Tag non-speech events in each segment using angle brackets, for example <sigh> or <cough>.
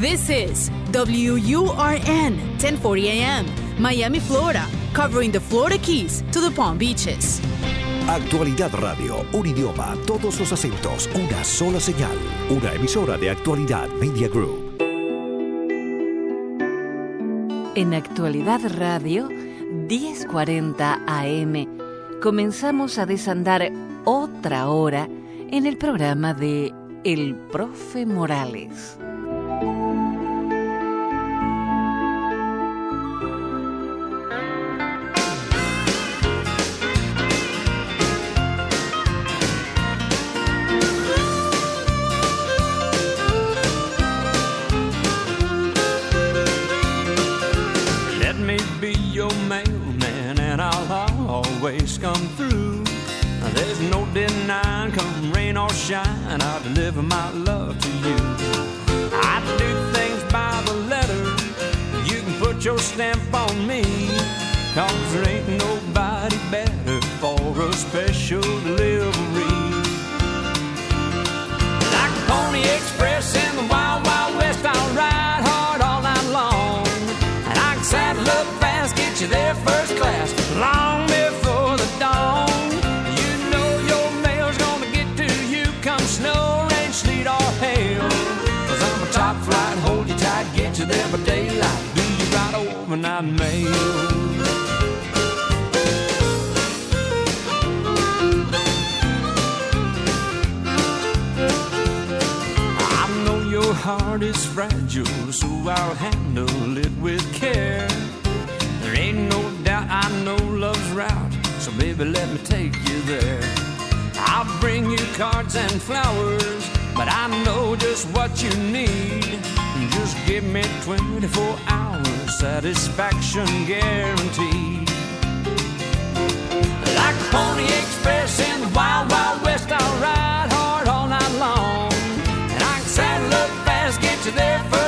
This is WURN 1040 AM, Miami, Florida, covering the Florida Keys to the Palm Beaches. Actualidad Radio, un idioma, todos los acentos, una sola señal, una emisora de Actualidad Media Group. En Actualidad Radio, 1040 AM, comenzamos a desandar otra hora en el programa de El Profe Morales. Shine, I'll deliver my love to you. I do things by the letter, you can put your stamp on me. Cause there ain't nobody better for a special delivery. Like a Pony Express in the Wild Wild West, I'll ride hard all night long. And I can saddle up fast, get you there first class. Long you there by daylight. Do you ride overnight mail? I know your heart is fragile, so I'll handle it with care. There ain't no doubt I know love's route, so baby, let me take you there. I'll bring you cards and flowers, but I know just what you need. Give me 24 hours satisfaction guaranteed. Like a Pony Express in the Wild Wild West, I'll ride hard all night long. And I can saddle up fast, get you there first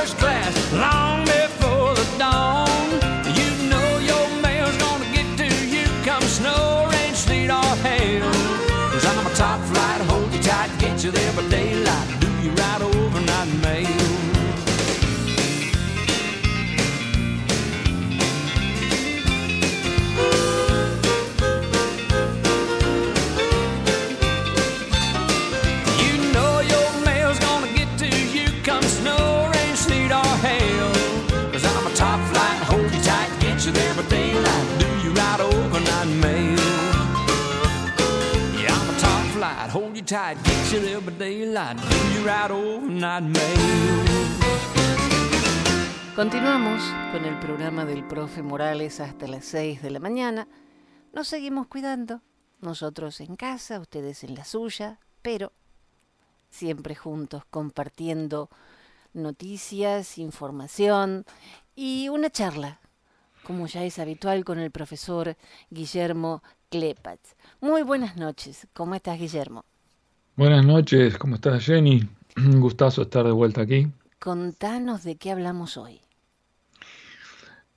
Continuamos con el programa del profe Morales hasta las 6 de la mañana. Nos seguimos cuidando, nosotros en casa, ustedes en la suya, pero siempre juntos compartiendo noticias, información y una charla, como ya es habitual con el profesor Guillermo Klepatz. Muy buenas noches, ¿cómo estás Guillermo? Buenas noches, ¿cómo estás Jenny? <clears throat> Un gustazo estar de vuelta aquí. Contanos de qué hablamos hoy.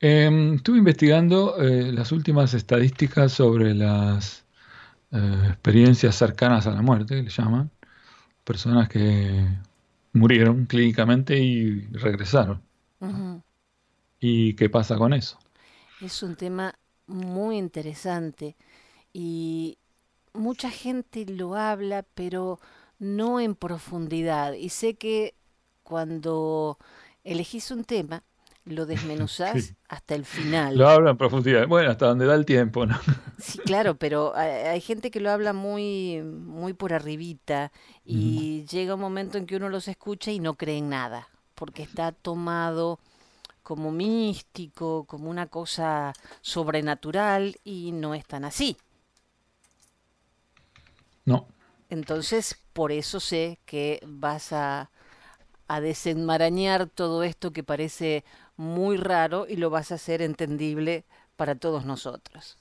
Em, estuve investigando eh, las últimas estadísticas sobre las eh, experiencias cercanas a la muerte, que le llaman, personas que murieron clínicamente y regresaron. ¿Y qué pasa con eso? Es un tema muy interesante y mucha gente lo habla, pero no en profundidad. Y sé que cuando elegís un tema, lo <laughs> desmenuzás hasta el final. Lo habla en profundidad. Bueno, hasta donde da el tiempo, ¿no? Sí, claro, <laughs> pero hay, gente que lo habla muy, muy por arribita y llega un momento en que uno los escucha y no cree en nada, porque está tomado como místico, como una cosa sobrenatural y no es tan así. No. Entonces, por eso sé que vas a, a desenmarañar todo esto que parece muy raro y lo vas a hacer entendible para todos nosotros.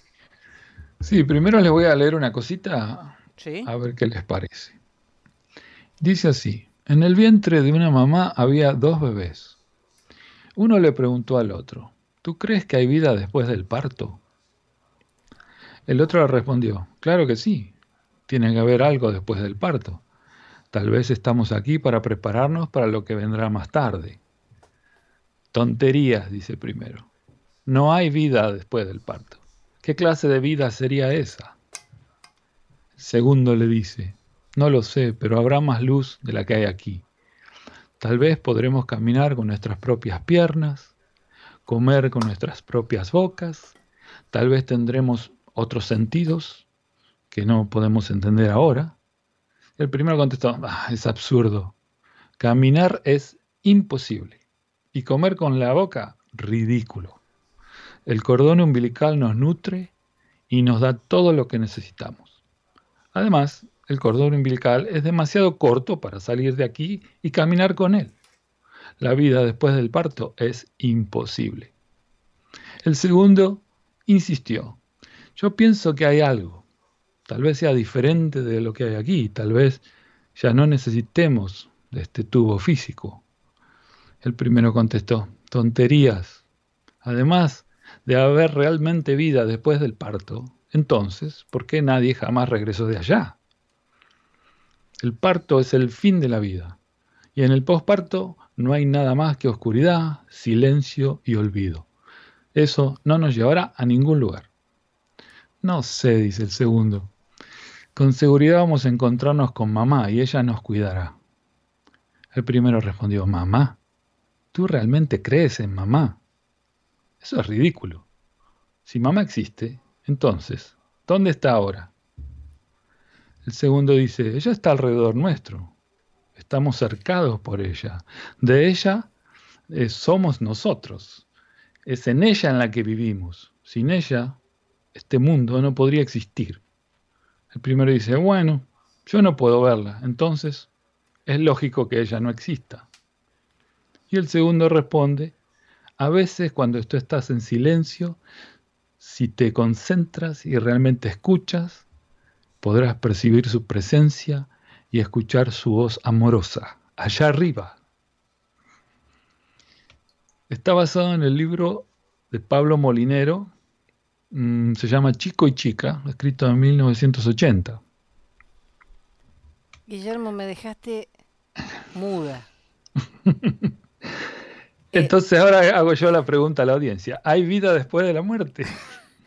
Sí, primero les voy a leer una cosita a ver qué les parece. Dice así, en el vientre de una mamá había dos bebés. Uno le preguntó al otro, ¿tú crees que hay vida después del parto? El otro le respondió, claro que sí, tiene que haber algo después del parto. Tal vez estamos aquí para prepararnos para lo que vendrá más tarde. Tonterías, dice primero. No hay vida después del parto. ¿Qué clase de vida sería esa? segundo le dice, no lo sé, pero habrá más luz de la que hay aquí. Tal vez podremos caminar con nuestras propias piernas, comer con nuestras propias bocas, tal vez tendremos otros sentidos que no podemos entender ahora. El primero contestó, ah, es absurdo. Caminar es imposible. Y comer con la boca, ridículo. El cordón umbilical nos nutre y nos da todo lo que necesitamos. Además, el cordón umbilical es demasiado corto para salir de aquí y caminar con él. La vida después del parto es imposible. El segundo insistió, yo pienso que hay algo, tal vez sea diferente de lo que hay aquí, tal vez ya no necesitemos de este tubo físico. El primero contestó, tonterías. Además de haber realmente vida después del parto, entonces, ¿por qué nadie jamás regresó de allá? El parto es el fin de la vida, y en el posparto no hay nada más que oscuridad, silencio y olvido. Eso no nos llevará a ningún lugar. No sé, dice el segundo. Con seguridad vamos a encontrarnos con mamá y ella nos cuidará. El primero respondió, mamá, ¿tú realmente crees en mamá? Eso es ridículo. Si mamá existe, entonces, ¿dónde está ahora? El segundo dice, ella está alrededor nuestro. Estamos cercados por ella. De ella eh, somos nosotros. Es en ella en la que vivimos. Sin ella, este mundo no podría existir. El primero dice, bueno, yo no puedo verla, entonces es lógico que ella no exista. Y el segundo responde, a veces cuando tú estás en silencio, si te concentras y realmente escuchas, podrás percibir su presencia y escuchar su voz amorosa, allá arriba. Está basado en el libro de Pablo Molinero, mm, se llama Chico y Chica, escrito en 1980. Guillermo, me dejaste muda. <laughs> Entonces ahora hago yo la pregunta a la audiencia. ¿Hay vida después de la muerte?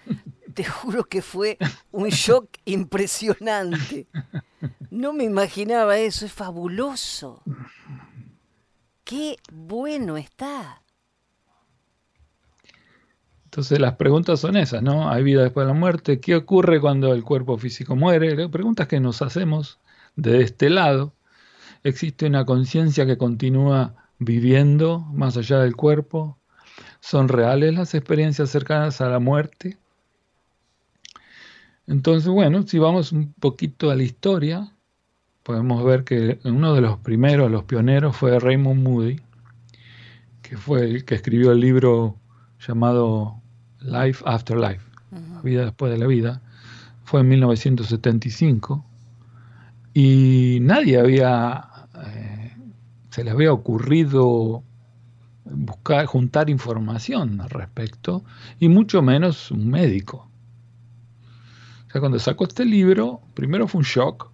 <laughs> te juro que fue un shock impresionante. No me imaginaba eso, es fabuloso. Qué bueno está. Entonces las preguntas son esas, ¿no? ¿Hay vida después de la muerte? ¿Qué ocurre cuando el cuerpo físico muere? Preguntas que nos hacemos de este lado. ¿Existe una conciencia que continúa viviendo más allá del cuerpo? ¿Son reales las experiencias cercanas a la muerte? Entonces, bueno, si vamos un poquito a la historia, podemos ver que uno de los primeros, los pioneros, fue Raymond Moody, que fue el que escribió el libro llamado Life After Life, Vida después de la vida. Fue en 1975 y nadie había, eh, se le había ocurrido buscar, juntar información al respecto, y mucho menos un médico cuando sacó este libro, primero fue un shock,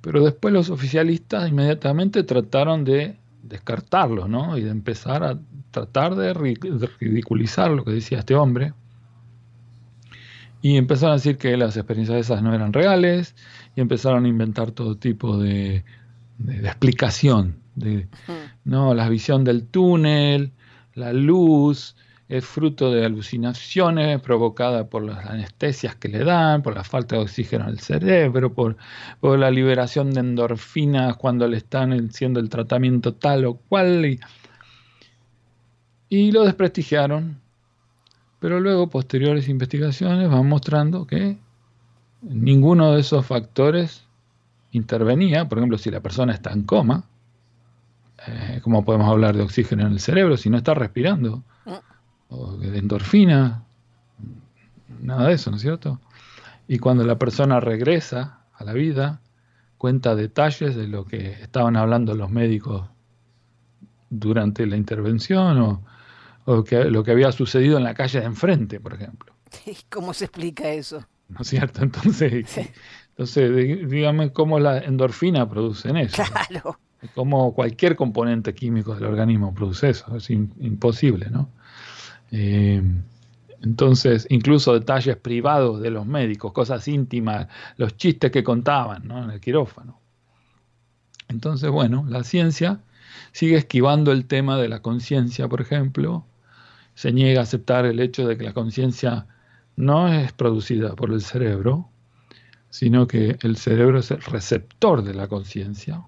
pero después los oficialistas inmediatamente trataron de descartarlo, ¿no? Y de empezar a tratar de ridiculizar lo que decía este hombre. Y empezaron a decir que las experiencias esas no eran reales y empezaron a inventar todo tipo de, explicación, de, ¿no? La visión del túnel, la luz, es fruto de alucinaciones provocadas por las anestesias que le dan, por la falta de oxígeno al cerebro, por, la liberación de endorfinas cuando le están haciendo el tratamiento tal o cual. Y, lo desprestigiaron. Pero luego posteriores investigaciones van mostrando que ninguno de esos factores intervenía. Por ejemplo, si la persona está en coma, eh, ¿cómo podemos hablar de oxígeno en el cerebro si no está respirando? O de endorfina, nada de eso, ¿no es cierto? Y cuando la persona regresa a la vida, cuenta detalles de lo que estaban hablando los médicos durante la intervención o, o que, lo que había sucedido en la calle de enfrente, por ejemplo. <laughs> ¿Cómo se explica eso? ¿No es cierto? Entonces, <laughs> entonces dígame cómo la endorfina produce eso. Claro. Como cualquier componente químico del organismo produce eso, es imposible, ¿no? Eh, entonces, incluso detalles privados de los médicos, cosas íntimas, los chistes que contaban ¿no? en el quirófano. Entonces, bueno, la ciencia sigue esquivando el tema de la conciencia, por ejemplo, se niega a aceptar el hecho de que la conciencia no es producida por el cerebro, sino que el cerebro es el receptor de la conciencia,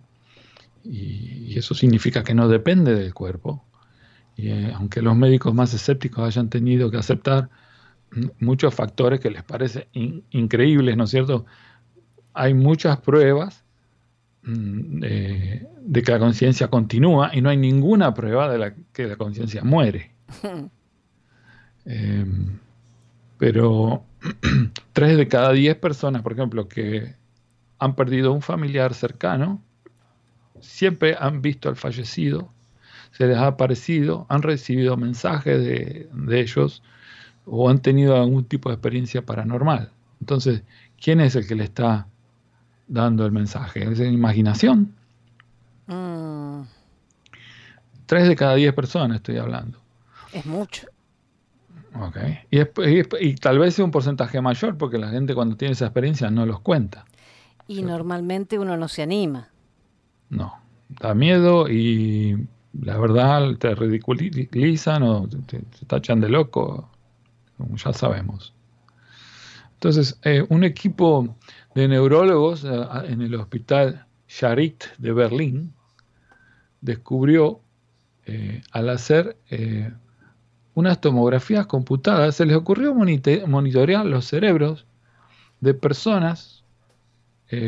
y, eso significa que no depende del cuerpo. Y eh, aunque los médicos más escépticos hayan tenido que aceptar muchos factores que les parecen increíbles, ¿no es cierto? Hay muchas pruebas mm, de, que la conciencia continúa y no hay ninguna prueba de la, que la conciencia muere. <laughs> Em, pero <clears throat> tres de cada diez personas, por ejemplo, que han perdido un familiar cercano, siempre han visto al fallecido, se les ha aparecido, han recibido mensajes de, ellos o han tenido algún tipo de experiencia paranormal. Entonces, ¿quién es el que le está dando el mensaje? ¿Es la imaginación? Mm. Tres de cada diez personas estoy hablando. Es mucho. Ok. Y, y, tal vez sea un porcentaje mayor porque la gente cuando tiene esa experiencia no los cuenta. Y normalmente uno no se anima. No, da miedo y la verdad te ridiculizan o te, tachan de loco, como ya sabemos. Entonces, eh, un equipo de neurólogos eh, en el hospital Charit de Berlín descubrió eh, al hacer unas tomografías computadas, se les ocurrió monitorear los cerebros de personas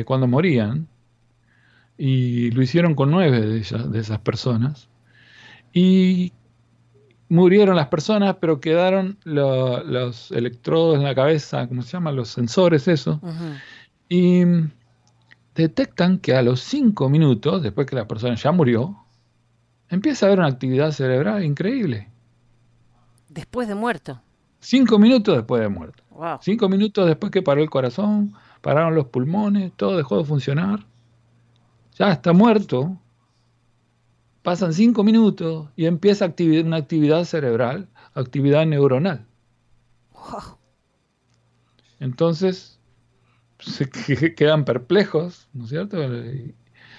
cuando morían y lo hicieron con nueve de, de esas personas. Y murieron las personas, pero quedaron los electrodos en la cabeza, ¿cómo se llama? Los sensores, eso. Y detectan que a los cinco minutos, después que la persona ya murió, empieza a haber una actividad cerebral increíble. Después de muerto. Cinco minutos después de muerto. Cinco minutos después que paró el corazón, pararon los pulmones, todo dejó de funcionar ya está muerto, pasan cinco minutos y empieza una actividad cerebral, actividad neuronal. Entonces se quedan perplejos, ¿no es cierto? Y,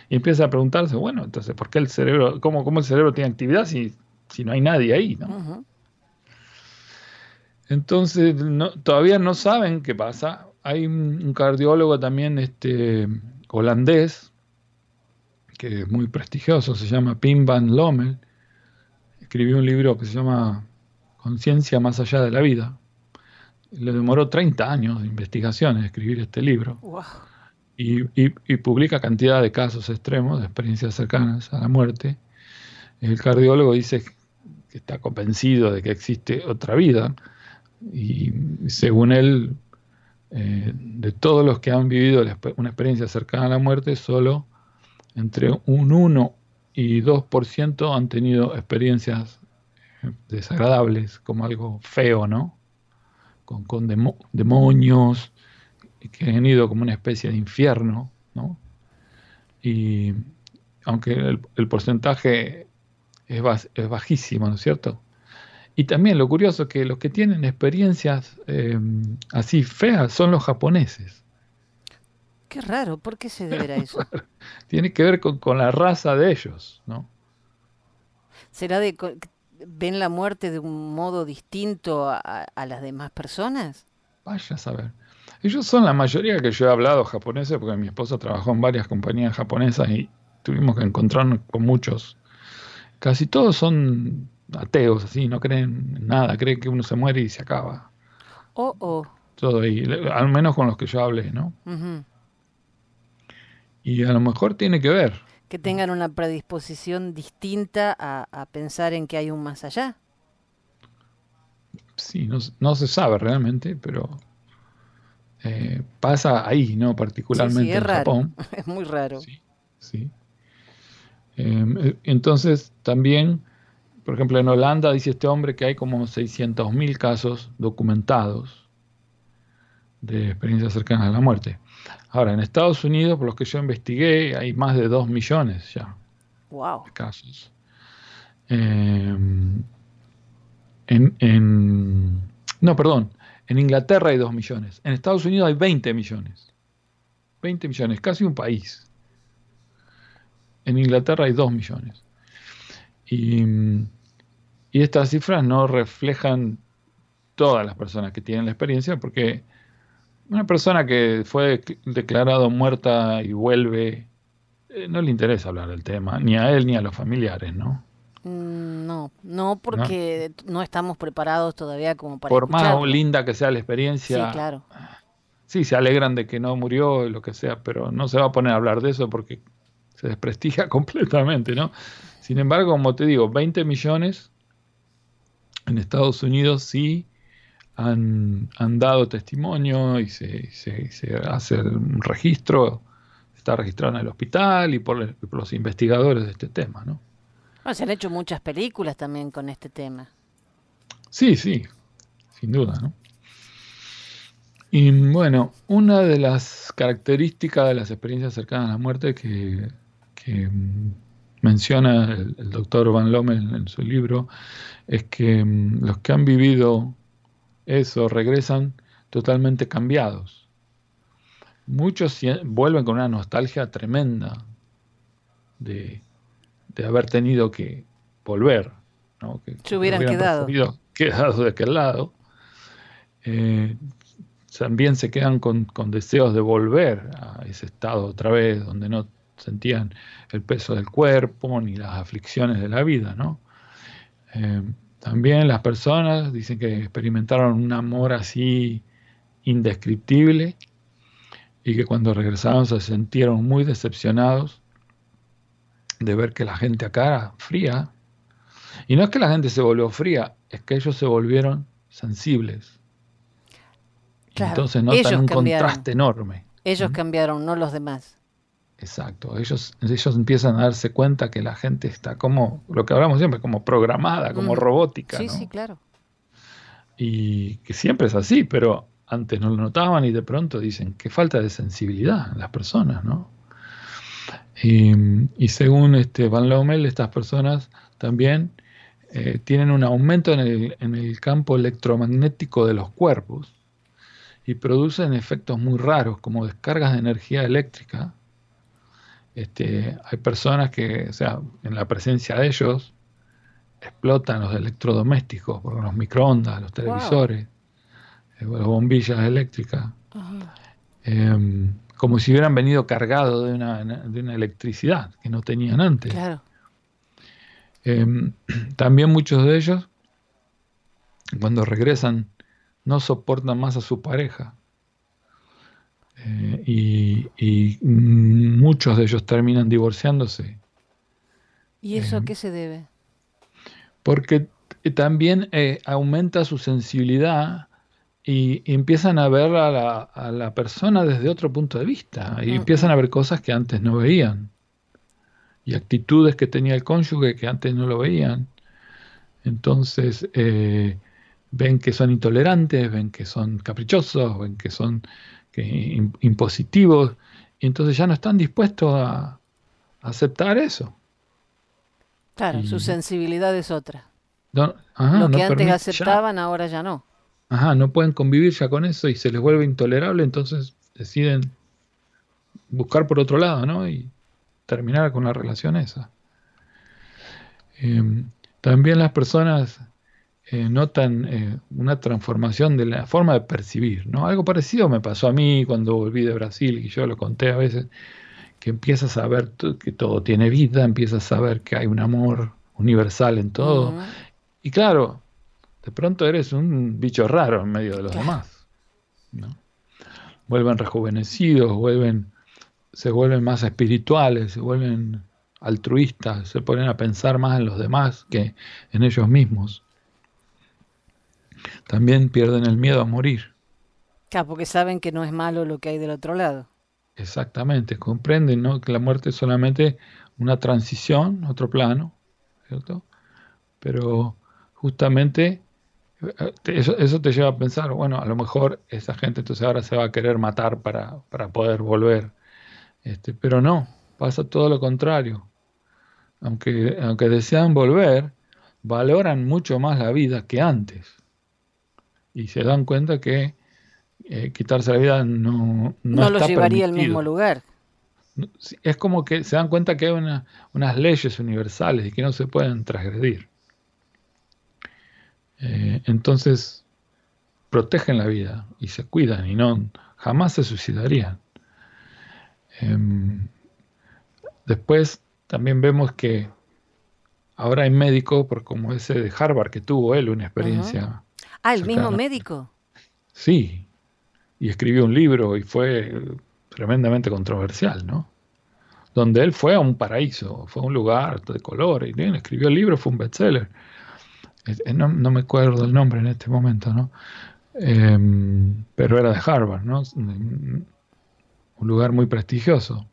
empieza a preguntarse, bueno, entonces, ¿por qué el cerebro, cómo, cómo el cerebro tiene actividad si, si no hay nadie ahí, ¿no? Entonces, todavía no saben qué pasa. Hay un cardiólogo también este, holandés que es muy prestigioso, se llama Pim van Lommel, escribió un libro que se llama Conciencia más allá de la vida. Le demoró 30 años de investigación escribir este libro. Y, publica cantidad de casos extremos, de experiencias cercanas a la muerte. El cardiólogo dice que está convencido de que existe otra vida y según él, eh, de todos los que han vivido una experiencia cercana a la muerte, solo entre un 1 y 2% han tenido experiencias eh, desagradables, como algo feo, ¿no? Con, demonios que han ido como una especie de infierno, ¿no? Y aunque el, porcentaje es, es, bajísimo, ¿no es cierto? Y también lo curioso es que los que tienen experiencias eh, así feas son los japoneses. Qué raro, ¿por qué se deberá eso? <laughs> Tiene que ver con, la raza de ellos, ¿no? ¿Será de ven la muerte de un modo distinto a, las demás personas? Vaya a saber. Ellos son la mayoría que yo he hablado japoneses, porque mi esposa trabajó en varias compañías japonesas y tuvimos que encontrarnos con muchos. Casi todos son ateos, así, no creen en nada, creen que uno se muere y se acaba. Oh, oh. Todo ahí, al menos con los que yo hablé, ¿no? Y a lo mejor tiene que ver. Que tengan una predisposición distinta a, pensar en que hay un más allá. Sí, no, se sabe realmente, pero eh, pasa ahí, ¿no? Particularmente en Japón. <laughs> Es muy raro. Sí, sí. Em, eh, entonces, también, por ejemplo, en Holanda dice este hombre que hay como 600.000 casos documentados de experiencias cercanas a la muerte. Ahora, en Estados Unidos, por los que yo investigué, hay más de 2 millones ya wow. casos. Eh, en, no, perdón, en Inglaterra hay 2 millones, en Estados Unidos hay 20 millones. 20 millones, casi un país. En Inglaterra hay 2 millones. Y, y estas cifras no reflejan todas las personas que tienen la experiencia, porque una persona que fue declarado muerta y vuelve, eh, no le interesa hablar del tema, ni a él ni a los familiares, ¿no? Mm, no, no porque ¿No? estamos preparados todavía como para... Por más linda que sea la experiencia, sí, claro. sí, se alegran de que no murió, lo que sea, pero no se va a poner a hablar de eso porque se desprestigia <laughs> completamente, ¿no? Sin embargo, como te digo, 20 millones en Estados Unidos sí han, dado testimonio y se, hace un registro, está registrado en el hospital y por, los investigadores de este tema, ¿no? se han hecho muchas películas también con este tema. Sí, sí, sin duda, ¿no? Y bueno, una de las características de las experiencias cercanas a la muerte que, menciona el, el, doctor Van Lommel en su libro es que mm, los que han vivido eso, regresan totalmente cambiados. Muchos vuelven con una nostalgia tremenda de, haber tenido que volver, ¿no? que se hubieran, quedado. <laughs> quedado de aquel lado. Eh, también se quedan con, deseos de volver a ese estado otra vez, donde no sentían el peso del cuerpo ni las aflicciones de la vida, ¿no? Eh, también las personas dicen que experimentaron un amor así indescriptible y que cuando regresaron se sintieron muy decepcionados de ver que la gente acá era fría. Y no es que la gente se volvió fría, es que ellos se volvieron sensibles. Entonces notan un contraste enorme. Ellos cambiaron, no los demás. Exacto, ellos, ellos empiezan a darse cuenta que la gente está como, lo que hablamos siempre, como programada, como robótica. Sí, sí, claro. Y que siempre es así, pero antes no lo notaban y de pronto dicen, qué falta de sensibilidad en las personas, ¿no? Y, según este Van Lommel, estas personas también eh, tienen un aumento en el, en el campo electromagnético de los cuerpos y producen efectos muy raros como descargas de energía eléctrica este, hay personas que, o sea, en la presencia de ellos, explotan los electrodomésticos, los microondas, los televisores, eh, las bombillas eléctricas, em, como si hubieran venido cargados de una, de una electricidad que no tenían antes. Em, <clears throat> también muchos de ellos, cuando regresan, no soportan más a su pareja eh, y, muchos de ellos terminan divorciándose. ¿Y eso a eh, qué se debe? Porque también eh, aumenta su sensibilidad y, empiezan a ver a la, persona desde otro punto de vista y empiezan a ver cosas que antes no veían y actitudes que tenía el cónyuge que antes no lo veían. Entonces ven que son intolerantes, ven que son caprichosos, ven que son que impositivos, y entonces ya no están dispuestos a, aceptar eso. Claro, su sensibilidad es otra. Lo que antes aceptaban, ahora ya no. Ajá, no pueden convivir ya con eso y se les vuelve intolerable, entonces deciden buscar por otro lado, ¿no? Y terminar con la relación esa. Em, también las personas eh, notan eh, una transformación de la forma de percibir. ¿no? Algo parecido me pasó a mí cuando volví de Brasil, y yo lo conté a veces, que empiezas a ver que todo tiene vida, empiezas a ver que hay un amor universal en todo. Y claro, de pronto eres un bicho raro en medio de los demás. ¿no? Vuelven rejuvenecidos, vuelven, se vuelven más espirituales, se vuelven altruistas, se ponen a pensar más en los demás que en ellos mismos también pierden el miedo a morir. Claro, porque saben que no es malo lo que hay del otro lado. Exactamente, comprenden ¿no? que la muerte es solamente una transición, otro plano, ¿cierto? Pero justamente eh, eso, eso, te lleva a pensar, bueno, a lo mejor esa gente entonces ahora se va a querer matar para, para poder volver. Este, pero no, pasa todo lo contrario. aunque, aunque desean volver, valoran mucho más la vida que antes. Y se dan cuenta que eh, quitarse la vida no, no, los llevaría al mismo lugar. Es como que se dan cuenta que hay unas leyes universales y que no se pueden transgredir. Eh, entonces protegen la vida y se cuidan y no jamás se suicidarían. Em, después también vemos que ahora hay médicos, como ese de Harvard que tuvo él una experiencia. Ah, el mismo médico. Sí, y escribió un libro y fue tremendamente controversial, ¿no? Donde él fue a un paraíso, fue a un lugar de color, y bien, escribió el libro, fue un bestseller. No, no me acuerdo el nombre en este momento, ¿no? Em, pero era de Harvard, ¿no? Un lugar muy prestigioso.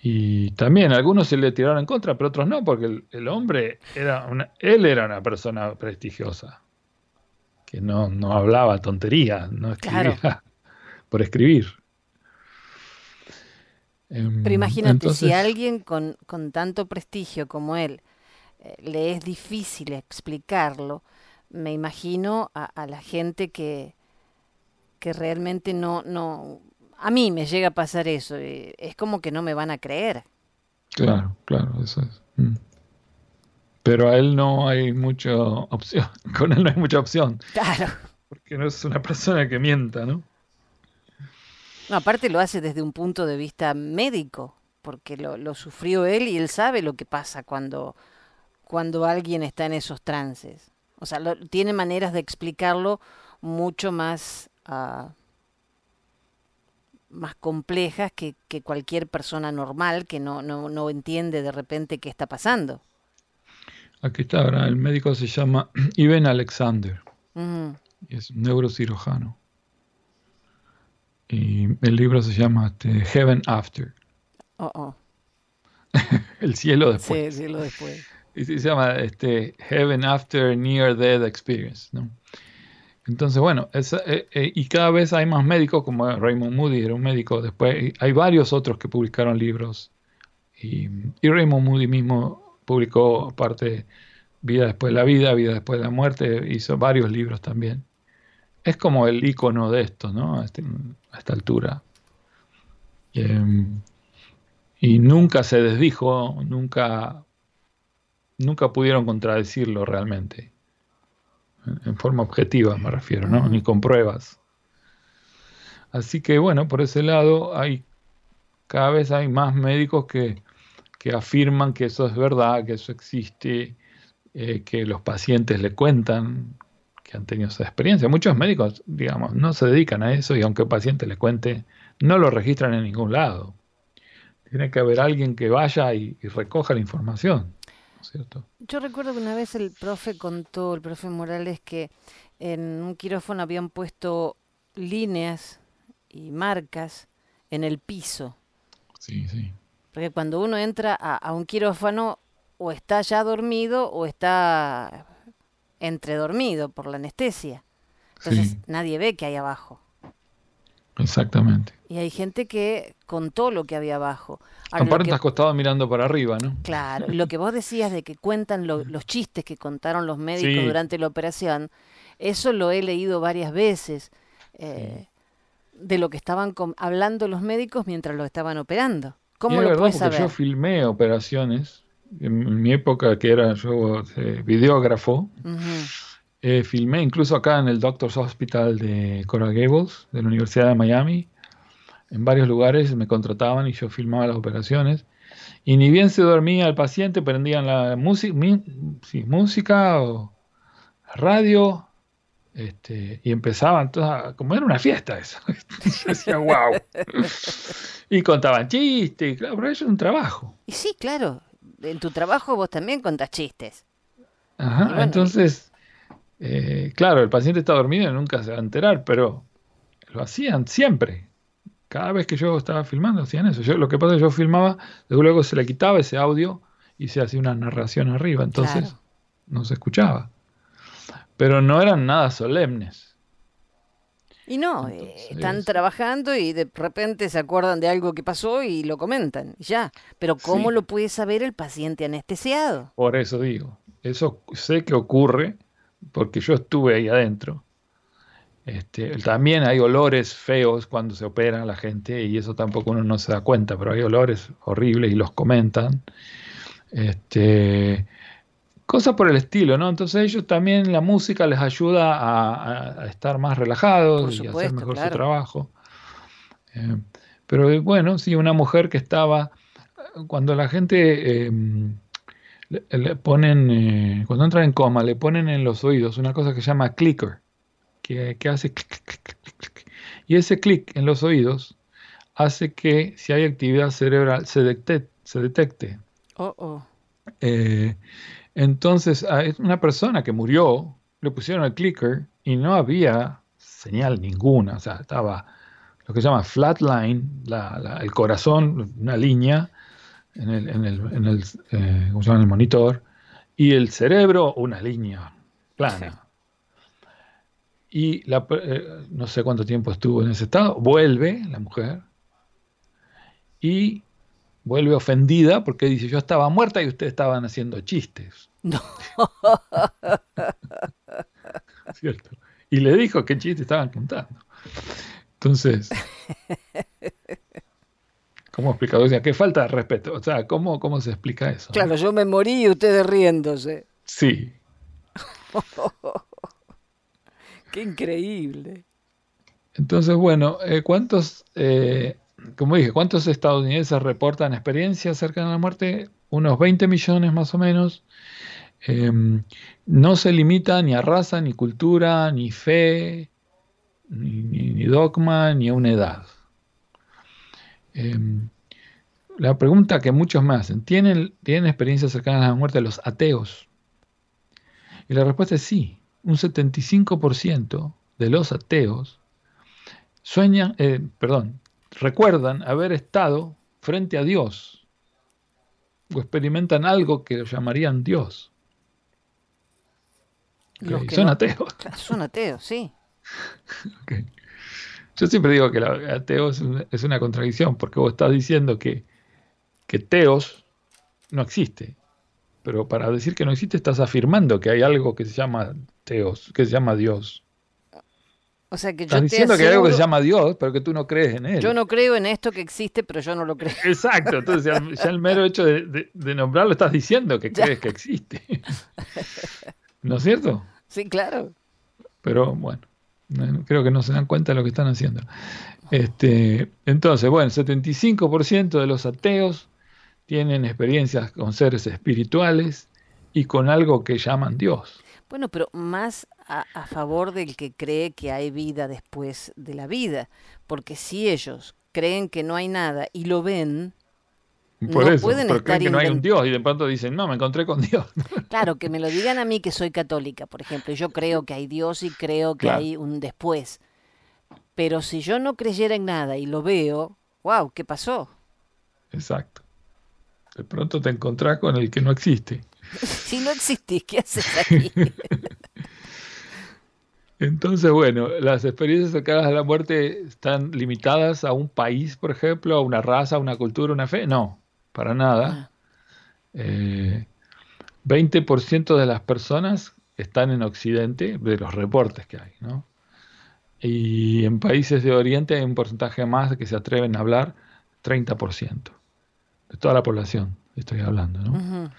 Y también algunos se le tiraron en contra, pero otros no, porque el, hombre era una, él era una persona prestigiosa, que no, no hablaba tonterías, no escribía <laughs> por escribir. Em, pero imagínate, si alguien con, con, tanto prestigio como él eh, le es difícil explicarlo, me imagino a, la gente que, que realmente no, no, a mí me llega a pasar eso, eh, es como que no me van a creer. Claro, claro, eso es. Mm. Pero a él no hay mucha opción, <laughs> con él no hay mucha opción. Claro. Porque no es una persona que mienta, ¿no? No, aparte lo hace desde un punto de vista médico, porque lo, lo sufrió él y él sabe lo que pasa cuando, cuando alguien está en esos trances. O sea, tiene maneras de explicarlo mucho más, uh, más complejas que, que, cualquier persona normal que no, no, no, entiende de repente qué está pasando. Aquí está, el médico se llama <clears throat> Ivan Alexander. Es un neurocirujano. Y el libro se llama este, Heaven After. Oh, oh. <laughs> el cielo después. Sí, el cielo después y se llama este, Heaven After Near Death Experience. ¿no? Entonces, bueno, eh, eh, y cada vez hay más médicos, como Raymond Moody era un médico, después hay varios otros que publicaron libros, y, Raymond Moody mismo publicó, aparte, Vida después de la vida, Vida después de la muerte, hizo varios libros también. Es como el icono de esto, ¿no? A, este, esta altura. Em, y nunca se desdijo, nunca nunca pudieron contradecirlo realmente. En forma objetiva me refiero, ¿no? Ni con pruebas. Así que bueno, por ese lado hay cada vez hay más médicos que, que afirman que eso es verdad, que eso existe, eh, que los pacientes le cuentan que han tenido esa experiencia. Muchos médicos, digamos, no se dedican a eso y aunque el paciente le cuente, no lo registran en ningún lado. Tiene que haber alguien que vaya y recoja la información. Yo recuerdo que una vez el profe contó, el profe Morales, que en un quirófano habían puesto líneas y marcas en el piso. Sí, sí. Porque cuando uno entra a, un quirófano, o está ya dormido o está entredormido por la anestesia. Entonces nadie ve que hay abajo. Exactamente. Y hay gente que contó lo que había abajo. Aparte estás acostado mirando para arriba, ¿no? Claro, lo que vos decías de que cuentan los chistes que contaron los médicos durante la operación, eso lo he leído varias veces, eh, de lo que estaban hablando los médicos mientras lo estaban operando. ¿Cómo lo verdad, porque Yo filmé operaciones, en mi época que era yo eh, videógrafo, eh, filmé incluso acá en el Doctor's Hospital de Coral Gables, de la Universidad de Miami. En varios lugares me contrataban y yo filmaba las operaciones. Y ni bien se dormía el paciente, prendían la música o radio, este, y empezaban todas, como era una fiesta eso. <laughs> yo decía, wow. <laughs> y contaban chistes, claro, pero eso es un trabajo. Y sí, claro, en tu trabajo vos también contás chistes. Ajá, entonces eh, claro, el paciente está dormido y nunca se va a enterar, pero lo hacían siempre. Cada vez que yo estaba filmando hacían eso. Yo, lo que pasa es que yo filmaba, luego se le quitaba ese audio y se hacía una narración arriba, entonces no se escuchaba. Pero no eran nada solemnes. Y no, eh, están trabajando y de repente se acuerdan de algo que pasó y lo comentan, ya. Pero ¿cómo lo puede saber el paciente anestesiado? Por eso digo, eso sé que ocurre porque yo estuve ahí adentro. Este, también hay olores feos cuando se opera a la gente y eso tampoco uno no se da cuenta, pero hay olores horribles y los comentan. Este, cosas por el estilo, ¿no? Entonces ellos también la música les ayuda a, estar más relajados y a hacer mejor su trabajo. Eh, pero bueno, sí, una mujer que estaba, cuando la gente em, le, ponen, eh, cuando entra en coma, le ponen en los oídos una cosa que se llama clicker, que, hace clic, clic, clic, y ese clic en los oídos hace que si hay actividad cerebral se detecte. Se detecte. Oh, oh. Eh, entonces, a una persona que murió, le pusieron el clicker y no había señal ninguna, o sea, estaba lo que se llama flatline, el corazón, una línea en el, en el, en el, eh, el monitor, y el cerebro, una línea plana. Y la, eh, no sé cuánto tiempo estuvo en ese estado, vuelve la mujer y vuelve ofendida porque dice, yo estaba muerta y ustedes estaban haciendo chistes. No. <laughs> ¿Cierto? Y le dijo qué chiste estaban contando. Entonces, ¿cómo explicado? O sea, qué falta de respeto. O sea, ¿cómo, cómo se explica eso? Claro, yo me morí y ustedes riéndose. Sí. <laughs> qué increíble. Entonces, bueno, eh, ¿cuántos eh, como dije, ¿cuántos estadounidenses reportan experiencias cerca de la muerte? Unos 20 millones más o menos. Em, no se limita ni a raza, ni cultura, ni fe, ni, dogma, ni a una edad. Em, la pregunta que muchos me hacen, ¿tienen, ¿tienen experiencias cercanas a la muerte los ateos? Y la respuesta es sí. Un 75% de los ateos sueñan, eh, perdón, recuerdan haber estado frente a Dios o experimentan algo que llamarían Dios. son ateos. <laughs> Son ateos, sí. <laughs> Yo siempre digo que el ateo es una, contradicción, porque vos estás diciendo que, que teos no existe. Pero para decir que no existe estás afirmando que hay algo que se llama teos, que se llama Dios. O sea que Estás diciendo que hay algo que se llama Dios, pero que tú no crees en él. Yo no creo en esto que existe, pero yo no lo creo. Exacto, entonces ya, el mero hecho de, nombrarlo estás diciendo que <laughs> crees que existe. ¿No es cierto? Sí, claro. Pero bueno, creo que no se dan cuenta de lo que están haciendo. Este, entonces, bueno, 75% de los ateos tienen experiencias con seres espirituales y con algo que llaman Dios. Bueno, pero más a, favor del que cree que hay vida después de la vida, porque si ellos creen que no hay nada y lo ven, no pueden estar creen que no hay un Dios y de pronto dicen, no, me encontré con Dios. <laughs> Claro, que me lo digan a mí que soy católica, por ejemplo, yo creo que hay Dios y creo que hay un después. Pero si yo no creyera en nada y lo veo, wow, ¿qué pasó? Exacto. De pronto te encontrás con el que no existe. <laughs> si no existís, ¿qué haces <laughs> aquí? Entonces, bueno, las experiencias cercanas a la muerte están limitadas a un país, por ejemplo, a una raza, a una cultura, a una fe. No, para nada. 20% ah. eh, de las personas están en Occidente, de los reportes que hay, ¿no? Y en países de Oriente hay un porcentaje más que se atreven a hablar, 30%. De toda la población estoy hablando, ¿no?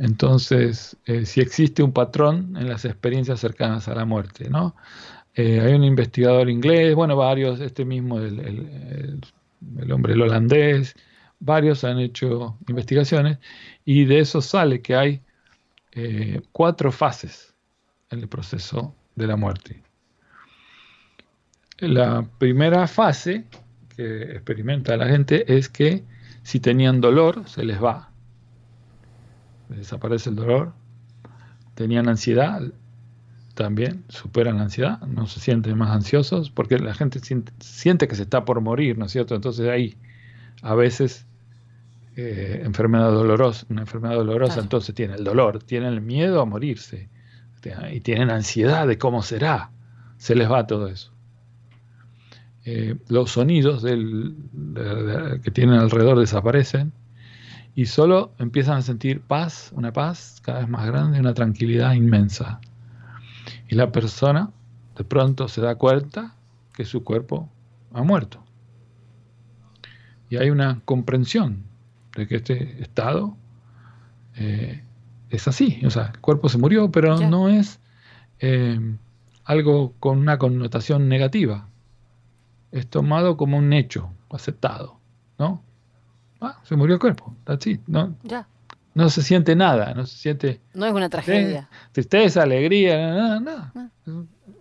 Entonces, eh, si existe un patrón en las experiencias cercanas a la muerte, ¿no? Eh, hay un investigador inglés, bueno, varios, este mismo, el, hombre holandés, varios han hecho investigaciones y de eso sale que hay eh, cuatro fases en el proceso de la muerte. La primera fase que experimenta la gente es que si tenían dolor, se les va desaparece el dolor. Tenían ansiedad, también superan la ansiedad, no se sienten más ansiosos, porque la gente siente, que se está por morir, ¿no es cierto? Entonces ahí a veces eh, enfermedad dolorosa, una enfermedad dolorosa, entonces tiene el dolor, tienen el miedo a morirse y tienen ansiedad de cómo será, se les va todo eso. eh, los sonidos que tienen alrededor desaparecen y solo empiezan a sentir paz, una paz cada vez más grande, una tranquilidad inmensa. Y la persona de pronto se da cuenta que su cuerpo ha muerto. Y hay una comprensión de que este estado eh, es así. O sea, el cuerpo se murió, pero no es eh, algo con una connotación negativa. Es tomado como un hecho aceptado, ¿no? Ah, se murió el cuerpo, así, ¿no? Ya. No se siente nada, no se siente... No es una tragedia. Tristeza, alegría, nada, nada. Ah.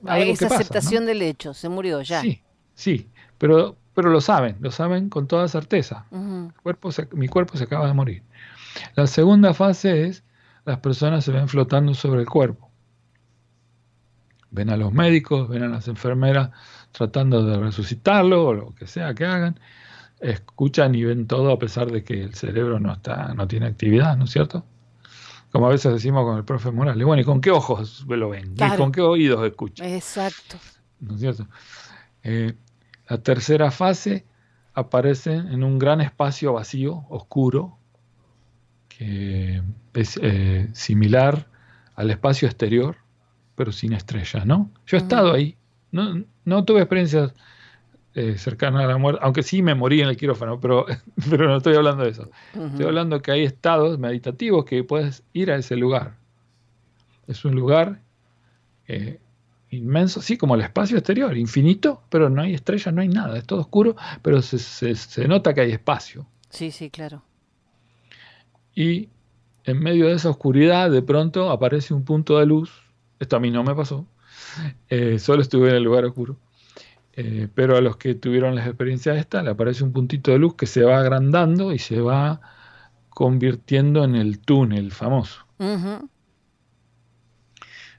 Aceptación del hecho, se murió ya. Sí, sí, pero, pero lo saben, lo saben con toda certeza. cuerpo mi cuerpo se acaba de morir. La segunda fase es las personas se ven flotando sobre el cuerpo. Ven a los médicos, ven a las enfermeras tratando de resucitarlo o lo que sea que hagan. Escuchan y ven todo a pesar de que el cerebro no está, no tiene actividad, ¿no es cierto? Como a veces decimos con el profe Morales, bueno, ¿y con qué ojos lo ven? ¿Y con qué oídos escuchan? Exacto. ¿No es cierto? Eh, la tercera fase aparece en un gran espacio vacío, oscuro, que es eh, similar al espacio exterior, pero sin estrellas, ¿no? Yo he estado ahí, no, no tuve experiencias eh, cercanas a la muerte, aunque sí me morí en el quirófano, pero, <laughs> pero no estoy hablando de eso. Estoy hablando que hay estados meditativos que puedes ir a ese lugar. Es un lugar eh, inmenso, sí, como el espacio exterior, infinito, pero no hay estrellas, no hay nada, es todo oscuro, pero se, se nota que hay espacio. Sí, sí, claro y en medio de esa oscuridad de pronto aparece un punto de luz. Esto a mí no me pasó, eh, solo estuve en el lugar oscuro. Eh, pero a los que tuvieron la experiencia esta, le aparece un puntito de luz que se va agrandando y se va convirtiendo en el túnel famoso.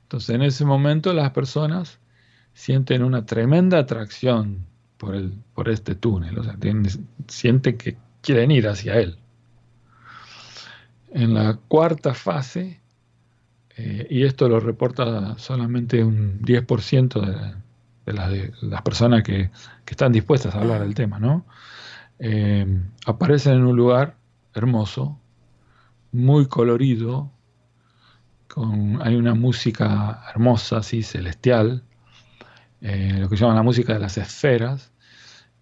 Entonces en ese momento las personas sienten una tremenda atracción por, el, por este túnel, o sea, sienten que quieren ir hacia él. En la cuarta fase, eh, y esto lo reporta solamente un 10% de, de, las, personas que, están dispuestas a hablar del tema, ¿no? Eh, aparecen en un lugar hermoso, muy colorido, con, hay una música hermosa, así, celestial, eh, lo que llaman la música de las esferas,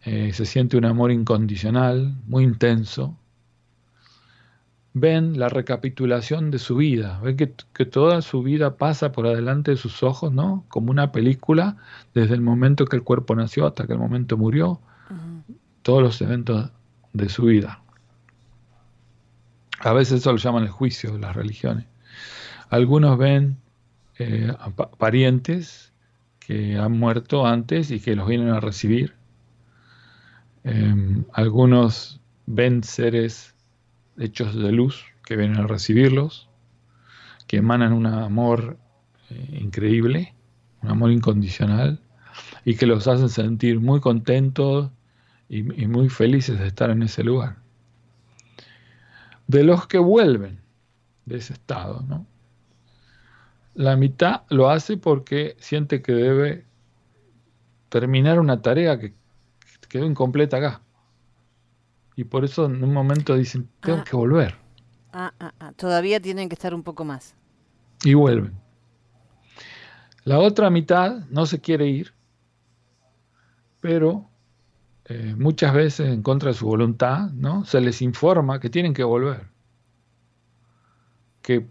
se siente un amor incondicional, muy intenso, ven la recapitulación de su vida, ven que, toda su vida pasa por adelante de sus ojos, ¿no? Como una película, desde el momento que el cuerpo nació hasta que el momento murió, todos los eventos de su vida. A veces eso lo llaman el juicio de las religiones. Algunos ven eh, parientes que han muerto antes y que los vienen a recibir. Em, algunos ven seres hechos de luz que vienen a recibirlos, que emanan un amor eh, increíble, un amor incondicional, y que los hacen sentir muy contentos y, muy felices de estar en ese lugar. De los que vuelven de ese estado, ¿no? La mitad lo hace porque siente que debe terminar una tarea que quedó incompleta acá y por eso en un momento dicen, tengo ah. que volver. Ah, ah, ah, todavía tienen que estar un poco más. Y vuelven. La otra mitad no se quiere ir, pero eh, muchas veces en contra de su voluntad, ¿no? Se les informa que tienen que volver. Que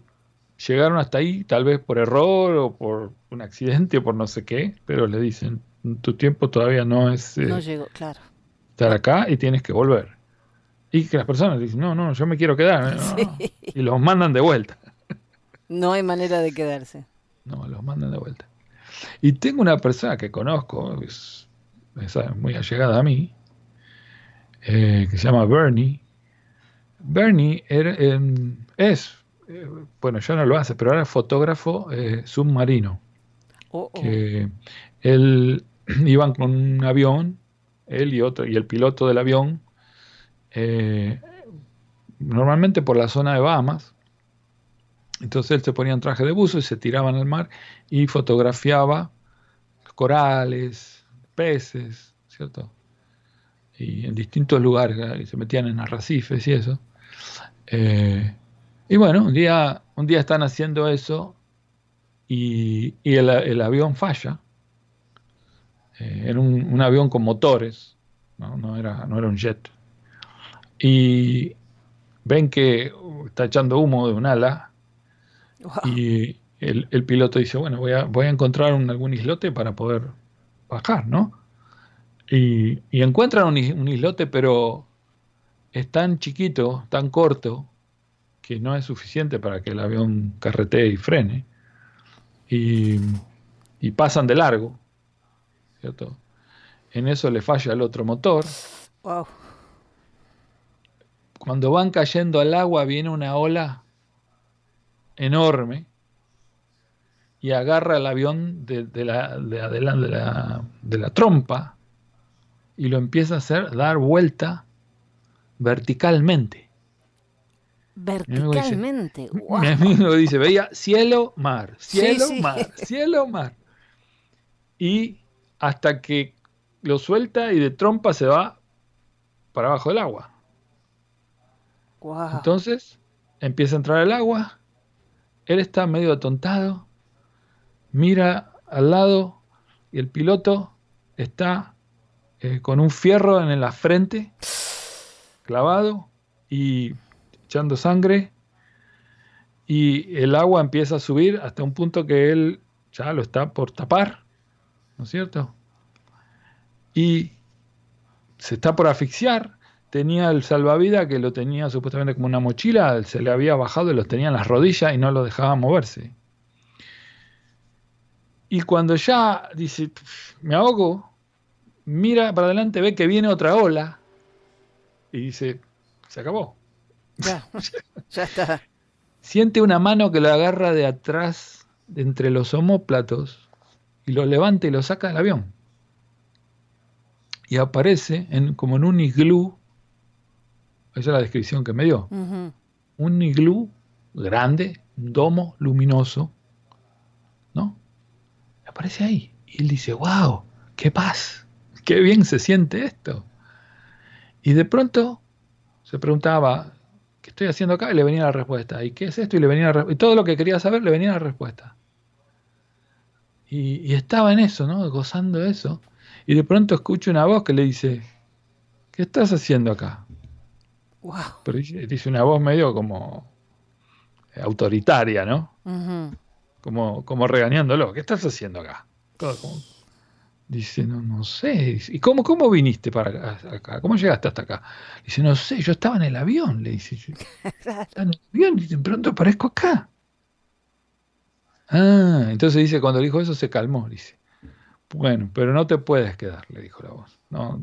llegaron hasta ahí, tal vez por error o por un accidente o por no sé qué, pero le dicen, tu tiempo todavía no es no eh, llegó, claro. estar acá y tienes que volver. Y que las personas dicen, no, no, yo me quiero quedar. Y los mandan de vuelta. <laughs> No hay manera de quedarse. No, los mandan de vuelta. Y tengo una persona que conozco, es, muy allegada a mí, eh, que se llama Bernie. Bernie em, es, eh, bueno, ya no lo hace, pero ahora es fotógrafo eh, submarino. Oh, oh. Que él <clears throat> iban con un avión, él y otro, y el piloto del avión eh, normalmente por la zona de Bahamas. Entonces él se ponía un traje de buzo y se tiraba en el mar y fotografiaba corales, peces, ¿cierto? Y en distintos lugares, se metían en arrecifes y eso. Eh, y bueno, un día, un día están haciendo eso y, el, avión falla. Eh, era un, avión con motores, ¿no? era, no era un jet. Y ven que está echando humo de un ala y el, piloto dice, bueno, voy a, voy a encontrar algún islote para poder bajar, ¿no? Y, encuentran un, un, islote, pero es tan chiquito, tan corto, que no es suficiente para que el avión carretee y frene. Y, y pasan de largo, ¿cierto? En eso le falla el otro motor. Wow. Cuando van cayendo al agua viene una ola enorme y agarra el avión de, la, de adelante de la, trompa y lo empieza a hacer dar vuelta verticalmente. Verticalmente. Mi amigo, dice, veía cielo, mar, cielo, mar, cielo, mar. Y hasta que lo suelta y de trompa se va para abajo del agua. Entonces empieza a entrar el agua, él está medio atontado, mira al lado y el piloto está eh, con un fierro en la frente, clavado y echando sangre. Y el agua empieza a subir hasta un punto que él ya lo está por tapar, ¿no es cierto? Y se está por asfixiar. Tenía el salvavidas que lo tenía supuestamente como una mochila, se le había bajado y lo tenía en las rodillas y no lo dejaba moverse. Y cuando ya dice, me ahogo, mira para adelante, ve que viene otra ola y dice, se acabó. Ya, <laughs> ya está. Siente una mano que lo agarra de atrás, de entre los homóplatos, y lo levanta y lo saca del avión. Y aparece en, como en un iglú, esa es la descripción que me dio, un iglú grande, un domo luminoso, ¿no? aparece ahí. Y él dice, wow, qué paz, qué bien se siente esto. Y de pronto se preguntaba, ¿qué estoy haciendo acá? Y le venía la respuesta. ¿Y qué es esto? Y le venía la Y todo lo que quería saber le venía la respuesta. Y, estaba en eso, ¿no? Gozando eso. Y de pronto escucho una voz que le dice, ¿qué estás haciendo acá? Wow. Pero dice, una voz medio como autoritaria, ¿no? como, como regañándolo. ¿Qué estás haciendo acá? dice, no, no sé. ¿Y cómo, cómo viniste para acá? ¿Cómo llegaste hasta acá? Dice, no sé, yo estaba en el avión. Le dice, <laughs> estaba en el avión y de pronto aparezco acá. Ah, entonces dice, cuando dijo eso se calmó. Dice, bueno, pero no te puedes quedar, le dijo la voz. No,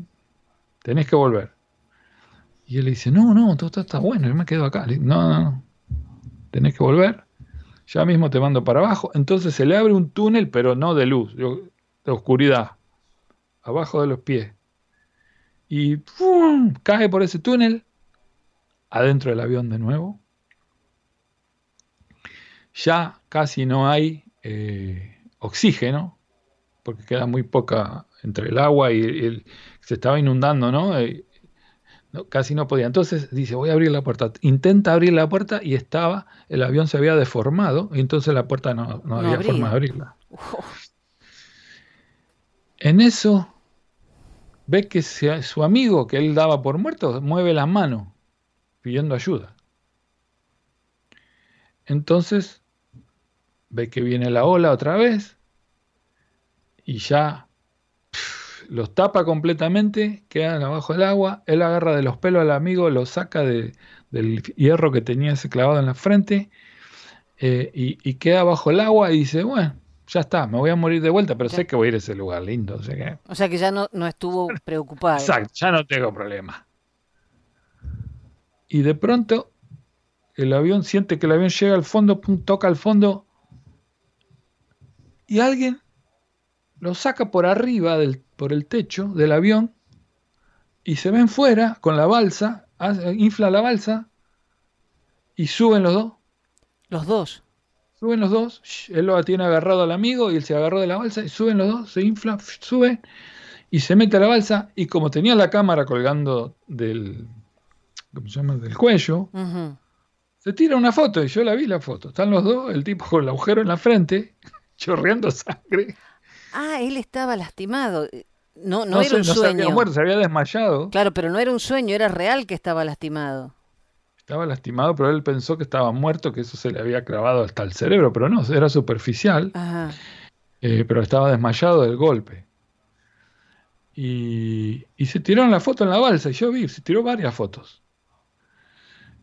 tenés que volver. Y él le dice, no, no, todo, está bueno, yo me quedo acá. no, no, no, tenés que volver ya mismo te mando para abajo. Entonces se le abre un túnel, pero no de luz, de oscuridad, abajo de los pies. Y cae por ese túnel, adentro del avión de nuevo. Ya casi no hay eh, oxígeno, porque queda muy poca entre el agua y el, se estaba inundando, ¿no? Eh, casi no podía. Entonces dice, voy a abrir la puerta. Intenta abrir la puerta y estaba, el avión se había deformado y entonces la puerta no, había forma de abrirla. En eso ve que su amigo que él daba por muerto mueve la mano pidiendo ayuda. Entonces ve que viene la ola otra vez y ya los tapa completamente, quedan abajo del agua, él agarra de los pelos al amigo, lo saca del hierro que tenía ese clavado en la frente eh, y, queda bajo el agua y dice, bueno, ya está, me voy a morir de vuelta, pero sé que voy a ir a ese lugar lindo. O sea que, ya no, no estuvo preocupado. Exacto, ya no tengo problema. Y de pronto el avión siente que el avión llega al fondo, toca al fondo y alguien lo saca por arriba del por el techo del avión y se ven fuera con la balsa, infla la balsa y suben los dos. Los dos. Suben los dos, él lo tiene agarrado al amigo y él se agarró de la balsa y suben los dos, se infla, suben y se mete a la balsa y como tenía la cámara colgando del, ¿cómo se llama? del cuello, se tira una foto y yo la vi la foto. Están los dos, el tipo con el agujero en la frente, <laughs> chorreando sangre. Ah, él estaba lastimado. No, no, era un sueño. Se había muerto, se había desmayado. Claro, pero no era un sueño, era real que estaba lastimado. Estaba lastimado, pero él pensó que estaba muerto, que eso se le había clavado hasta el cerebro, pero no, era superficial. Eh, pero estaba desmayado del golpe. Y, y, se tiraron la foto en la balsa, y yo vi, se tiró varias fotos.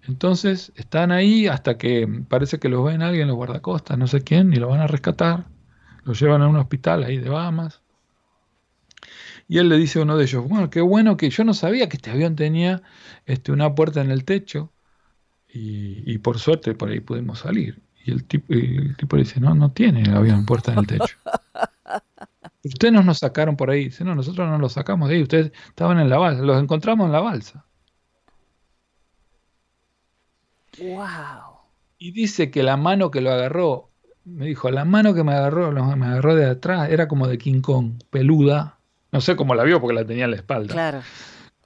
Entonces están ahí hasta que parece que los ven alguien, los guardacostas, no sé quién, y lo van a rescatar. Lo llevan a un hospital ahí de Bahamas. Y él le dice a uno de ellos, bueno, qué bueno que yo no sabía que este avión tenía este, una puerta en el techo y, por suerte por ahí pudimos salir. Y el tipo, el tipo le dice, no, no tiene el avión puerta en el techo. <laughs> Ustedes nos, nos sacaron por ahí. Dice, no, nosotros no los sacamos de ahí. Ustedes estaban en la balsa. Los encontramos en la balsa. Wow. Y dice que la mano que lo agarró, me dijo, la mano que me agarró, me agarró de atrás, era como de King Kong, peluda. No sé cómo la vio porque la tenía en la espalda. Claro.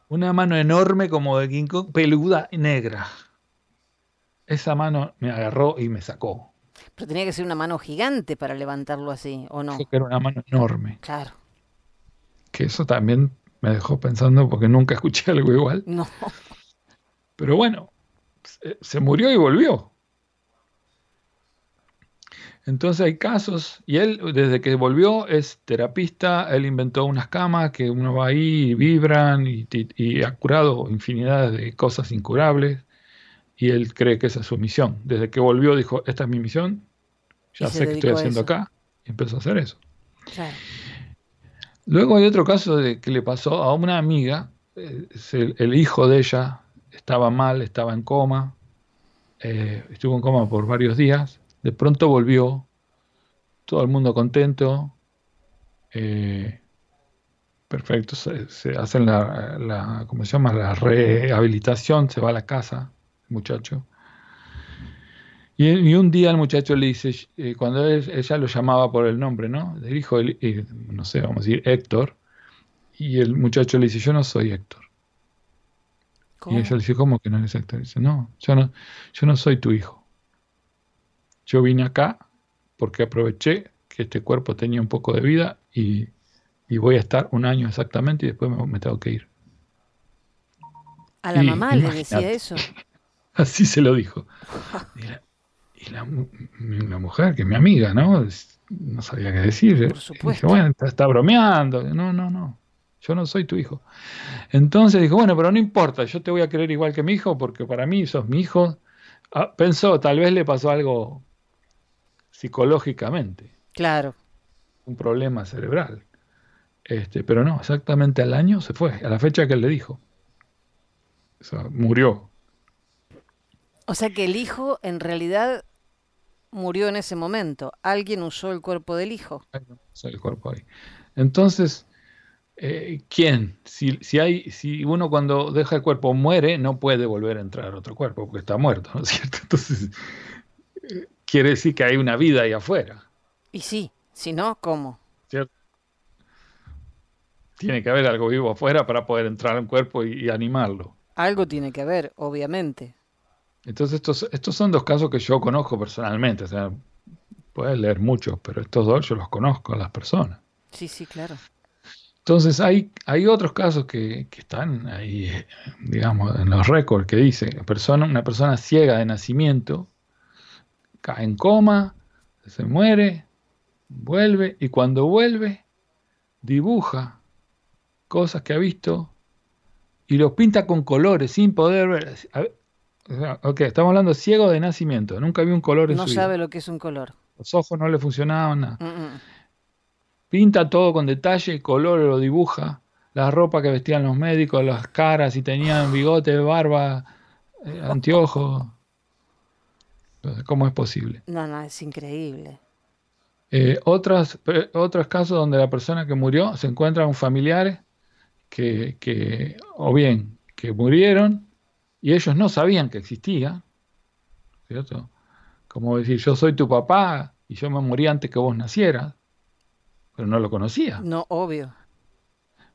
Una mano enorme como de King Kong, peluda y negra. Esa mano me agarró y me sacó. Pero tenía que ser una mano gigante para levantarlo así, ¿o no? que era una mano enorme. Claro. Que eso también me dejó pensando porque nunca <laughs> escuché algo igual. No. Pero bueno, se, murió y volvió. Entonces hay casos, y él desde que volvió es terapista, él inventó unas camas que uno va ahí y vibran y, ha curado infinidad de cosas incurables y él cree que esa es su misión. Desde que volvió dijo, esta es mi misión, ya sé qué estoy haciendo acá y empezó a hacer eso. Luego hay otro caso de que le pasó a una amiga, el hijo de ella estaba mal, estaba en coma, eh, estuvo en coma por varios días, de pronto volvió, todo el mundo contento, eh, perfecto, se, hacen la, la, ¿cómo se llama? La rehabilitación, se va a la casa, el muchacho. Y, un día el muchacho le dice, eh, cuando ella lo llamaba por el nombre, ¿no? El hijo, no sé, vamos a decir, Héctor, y el muchacho le dice, yo no soy Héctor. Y ella le dice, ¿cómo que no eres Héctor? Dice, no, yo no, yo no soy tu hijo. Yo vine acá porque aproveché que este cuerpo tenía un poco de vida y, voy a estar un año exactamente y después me, tengo que ir. A la mamá le decía eso. <laughs> Así se lo dijo. <laughs> Y, la, mujer, que es mi amiga, ¿no? No sabía qué decir. Por supuesto. bueno, está bromeando. No, no, no yo no soy tu hijo. Entonces dijo, bueno, pero no importa, yo te voy a querer igual que mi hijo porque para mí sos mi hijo. Ah, pensó, tal vez le pasó algo psicológicamente. Claro. Un problema cerebral. Este, pero no, exactamente al año se fue, a la fecha que él le dijo. O sea, murió. O sea que el hijo en realidad murió en ese momento. Alguien usó el cuerpo del hijo. Usó el cuerpo ahí. Entonces, eh, ¿quién? Si, si, hay, si uno cuando deja el cuerpo muere, no puede volver a entrar a otro cuerpo porque está muerto, ¿no es cierto? <laughs> Entonces, quiere decir que hay una vida ahí afuera. Y sí, si no, ¿cómo? ¿Cierto? Tiene que haber algo vivo afuera para poder entrar a un cuerpo y, animarlo. Algo tiene que haber, obviamente. Entonces, estos, estos son dos casos que yo conozco personalmente. O sea, puedes leer muchos, pero estos dos yo los conozco a las personas. Sí, sí, claro. Entonces hay, hay otros casos que, están ahí, digamos, en los récords que dice, persona, una persona ciega de nacimiento cae en coma, se muere, vuelve y cuando vuelve dibuja cosas que ha visto y los pinta con colores sin poder ver. ok, estamos hablando ciego de nacimiento, nunca vi un color en no sabe lo que es un color. Los ojos no le funcionaban nada. Mm, mm. Pinta todo con detalle, color lo dibuja, la ropa que vestían los médicos, las caras, si tenían bigote, barba, eh, anteojos. ¿Cómo es posible? No, no, es increíble. Eh, otros casos donde la persona que murió se encuentra con familiares que, que, o bien, que murieron y ellos no sabían que existía, ¿cierto? Como decir, yo soy tu papá y yo me morí antes que vos nacieras pero no lo conocía. No, obvio.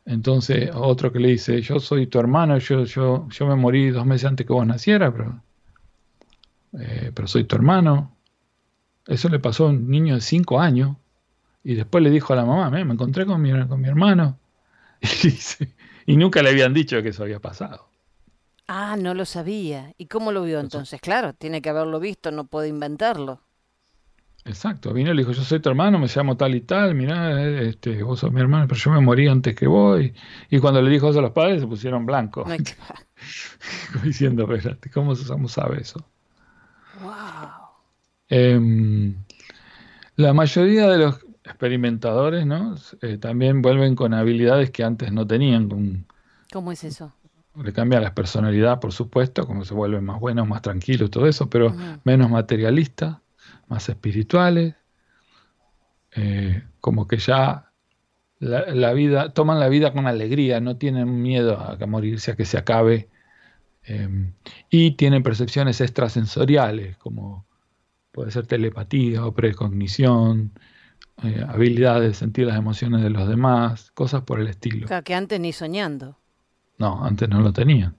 Entonces, otro que le dice, yo soy tu hermano, yo, yo, yo me morí dos meses antes que vos nacieras, pero, eh, pero soy tu hermano. Eso le pasó a un niño de cinco años. Y después le dijo a la mamá, me encontré con mi, con mi hermano. <laughs> Y, y nunca le habían dicho que eso había pasado. Ah, no lo sabía. ¿Y cómo lo vio entonces? Claro, tiene que haberlo visto, no puede inventarlo. Exacto, vino y le dijo, yo soy tu hermano, me llamo tal y tal, mirá, eh, este, vos sos mi hermano, pero yo me morí antes que vos. Y, cuando le dijo eso a los padres se pusieron blancos. <laughs> diciendo, espérate, ¿cómo sabe eso? Wow. Em, la mayoría de los experimentadores, ¿no? Eh, también vuelven con habilidades que antes no tenían. Con, ¿Cómo es eso? Le cambia la personalidad, por supuesto, como se vuelven más buenos, más tranquilos, todo eso, pero menos materialistas más espirituales, eh, como que ya la, vida, toman la vida con alegría, no tienen miedo a, morirse, a que se acabe, em, y tienen percepciones extrasensoriales, como puede ser telepatía o precognición, eh, habilidades de sentir las emociones de los demás, cosas por el estilo. O que antes ni soñando. No, antes no lo tenían.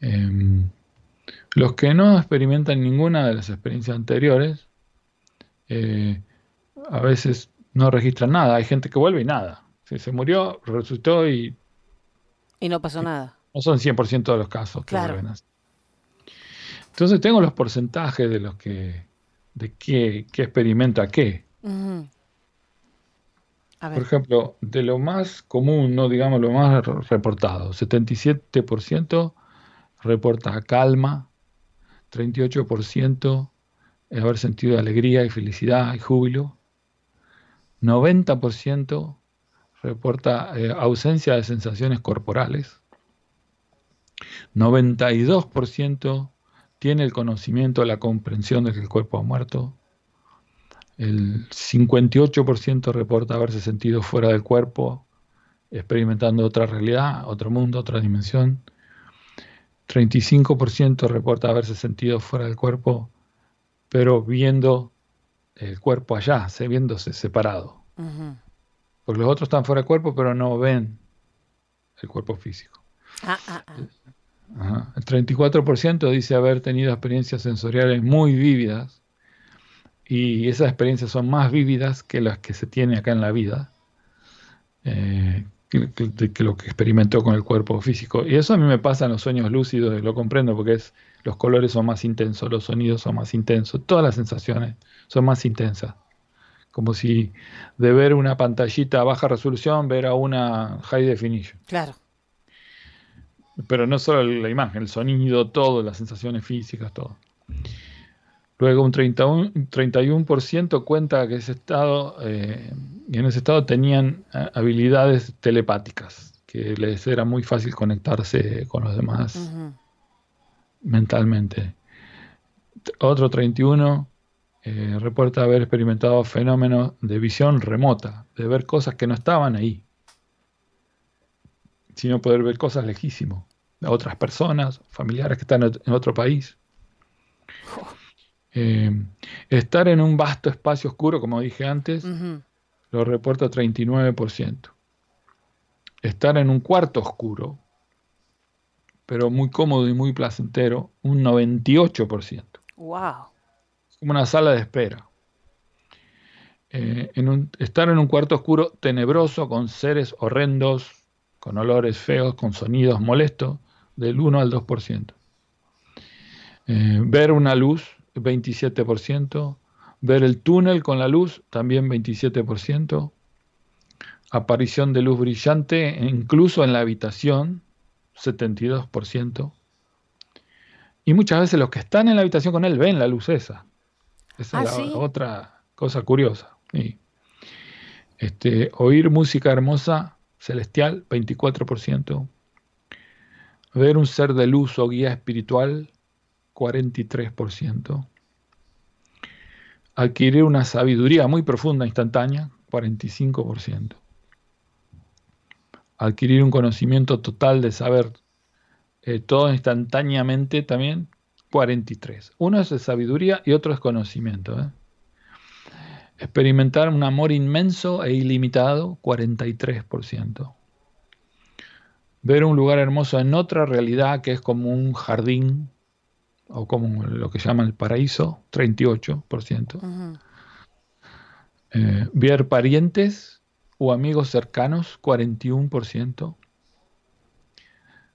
Em, los que no experimentan ninguna de las experiencias anteriores, eh, a veces no registran nada. Hay gente que vuelve y nada. Se, murió, resucitó y... Y no pasó nada. No son 100% de los casos que claro. Entonces tengo los porcentajes de los que... de qué, experimenta qué. Por ejemplo, de lo más común, no digamos lo más reportado, 77% reporta calma, 38% es haber sentido alegría y felicidad y júbilo. 90% reporta eh, ausencia de sensaciones corporales. 92% tiene el conocimiento, la comprensión de que el cuerpo ha muerto. El 58% reporta haberse sentido fuera del cuerpo, experimentando otra realidad, otro mundo, otra dimensión. 35% reporta haberse sentido fuera del cuerpo, pero viendo el cuerpo allá, viéndose separado. Porque los otros están fuera del cuerpo, pero no ven el cuerpo físico. Ah, ah, ah. El 34% dice haber tenido experiencias sensoriales muy vívidas y esas experiencias son más vívidas que las que se tiene acá en la vida. Eh, que, lo que experimentó con el cuerpo físico. Y eso a mí me pasa en los sueños lúcidos, lo comprendo porque es los colores son más intensos, los sonidos son más intensos, todas las sensaciones son más intensas. Como si de ver una pantallita a baja resolución, ver a una high definition. Claro. Pero no solo la imagen, el sonido, todo, las sensaciones físicas, todo. Luego un 31%, 31 cuenta que ese estado, eh, en ese estado tenían eh, habilidades telepáticas, que les era muy fácil conectarse con los demás mentalmente. Otro 31 eh, reporta haber experimentado fenómenos de visión remota, de ver cosas que no estaban ahí, sino poder ver cosas lejísimo, de otras personas, familiares que están en otro país. <laughs> Eh, estar en un vasto espacio oscuro, como dije antes, lo reporta 39%. Estar en un cuarto oscuro, pero muy cómodo y muy placentero, un 98%. ¡Wow! Como una sala de espera. Eh, estar en un cuarto oscuro tenebroso, con seres horrendos, con olores feos, con sonidos molestos, del 1 al 2%. Eh, ver una luz 27%, ver el túnel con la luz, también 27%, aparición de luz brillante incluso en la habitación, 72%, y muchas veces los que están en la habitación con él ven la luz esa. Esa es ah, la otra cosa curiosa. Este, oír música hermosa, celestial, 24%. Ver un ser de luz o guía espiritual, 43%. Adquirir una sabiduría muy profunda, instantánea, 45%. Adquirir un conocimiento total de saber eh, todo instantáneamente también, 43. Uno es de sabiduría y otro es conocimiento. ¿eh? Experimentar un amor inmenso e ilimitado, 43%. ver un lugar hermoso en otra realidad que es como un jardín o como lo que llaman el paraíso, 38%. Eh, ver parientes o amigos cercanos, 41%.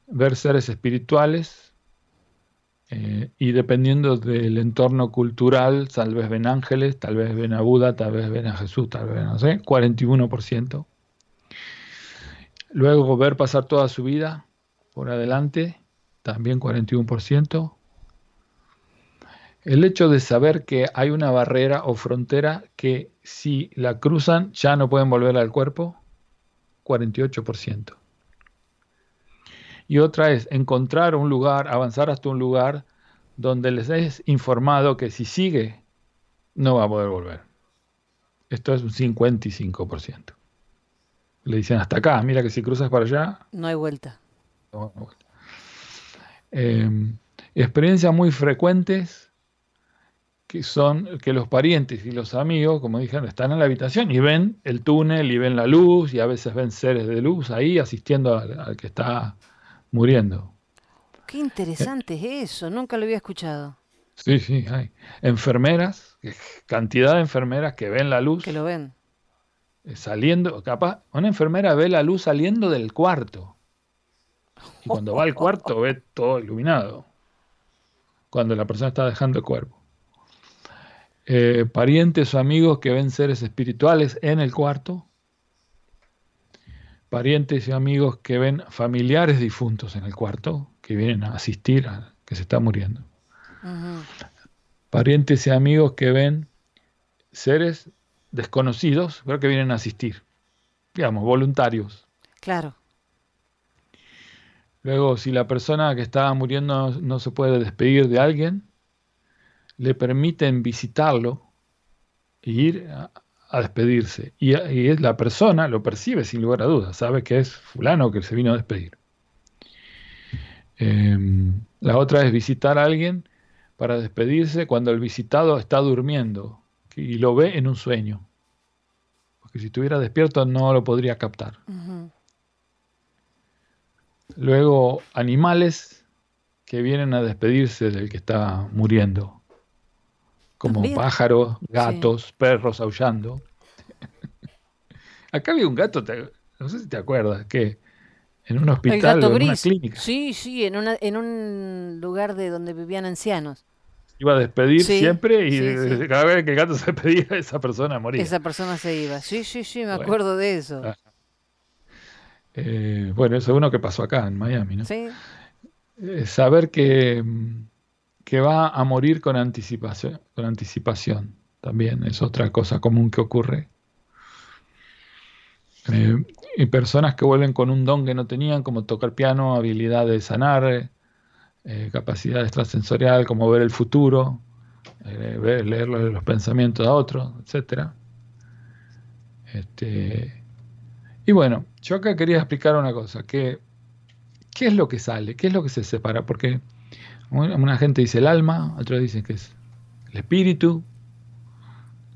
Ver seres espirituales eh, y dependiendo del entorno cultural, tal vez ven ángeles, tal vez ven a Buda, tal vez ven a Jesús, tal vez no sé, 41%. Luego ver pasar toda su vida por adelante, también 41%. El hecho de saber que hay una barrera o frontera que si la cruzan ya no pueden volver al cuerpo, 48%. Y otra es encontrar un lugar, avanzar hasta un lugar donde les es informado que si sigue, no va a poder volver. Esto es un 55%. Le dicen hasta acá, mira que si cruzas para allá... No hay vuelta. Em, experiencias muy frecuentes que son que los parientes y los amigos, como dijeron, están en la habitación y ven el túnel y ven la luz y a veces ven seres de luz ahí asistiendo al, que está muriendo. Qué interesante es eso, nunca lo había escuchado. Sí, sí, hay. Enfermeras, cantidad de enfermeras que ven la luz. Que lo ven. Eh, saliendo, capaz, una enfermera ve la luz saliendo del cuarto. Y cuando va al cuarto ve todo iluminado. Cuando la persona está dejando el cuerpo. Eh, parientes o amigos que ven seres espirituales en el cuarto. Parientes y amigos que ven familiares difuntos en el cuarto, que vienen a asistir a que se está muriendo. Parientes y amigos que ven seres desconocidos, pero que vienen a asistir, digamos, voluntarios. Claro. Luego, si la persona que está muriendo no, se puede despedir de alguien, le permiten visitarlo e ir a, despedirse. Y, y, la persona lo percibe sin lugar a dudas, sabe que es fulano que se vino a despedir. Em, la otra es visitar a alguien para despedirse cuando el visitado está durmiendo y lo ve en un sueño. Porque si estuviera despierto no lo podría captar. Luego, animales que vienen a despedirse del que está muriendo. Como pájaros, gatos, perros aullando. Acá había un gato, no sé si te acuerdas, que en un hospital o en una clínica. Sí, sí, en, una, en un lugar de donde vivían ancianos iba a despedir siempre y cada vez que el gato se despedía, <laughs> esa persona moría. Esa persona se iba. Sí, sí, sí, me acuerdo de eso. Ah. Eh, bueno, eso es uno que pasó acá en Miami, ¿no? Sí. Eh, saber que, que va a morir con anticipación, con anticipación también es otra cosa común que ocurre. Eh, y personas que vuelven con un don que no tenían, como tocar piano, habilidad de sanar, eh, capacidad extrasensorial como ver el futuro, eh, leer los pensamientos de otros, etc. Este, y bueno, yo acá quería explicar una cosa, ¿qué es lo que sale? ¿Qué es lo que se separa? Porque una gente dice el alma, otros dicen que es el espíritu,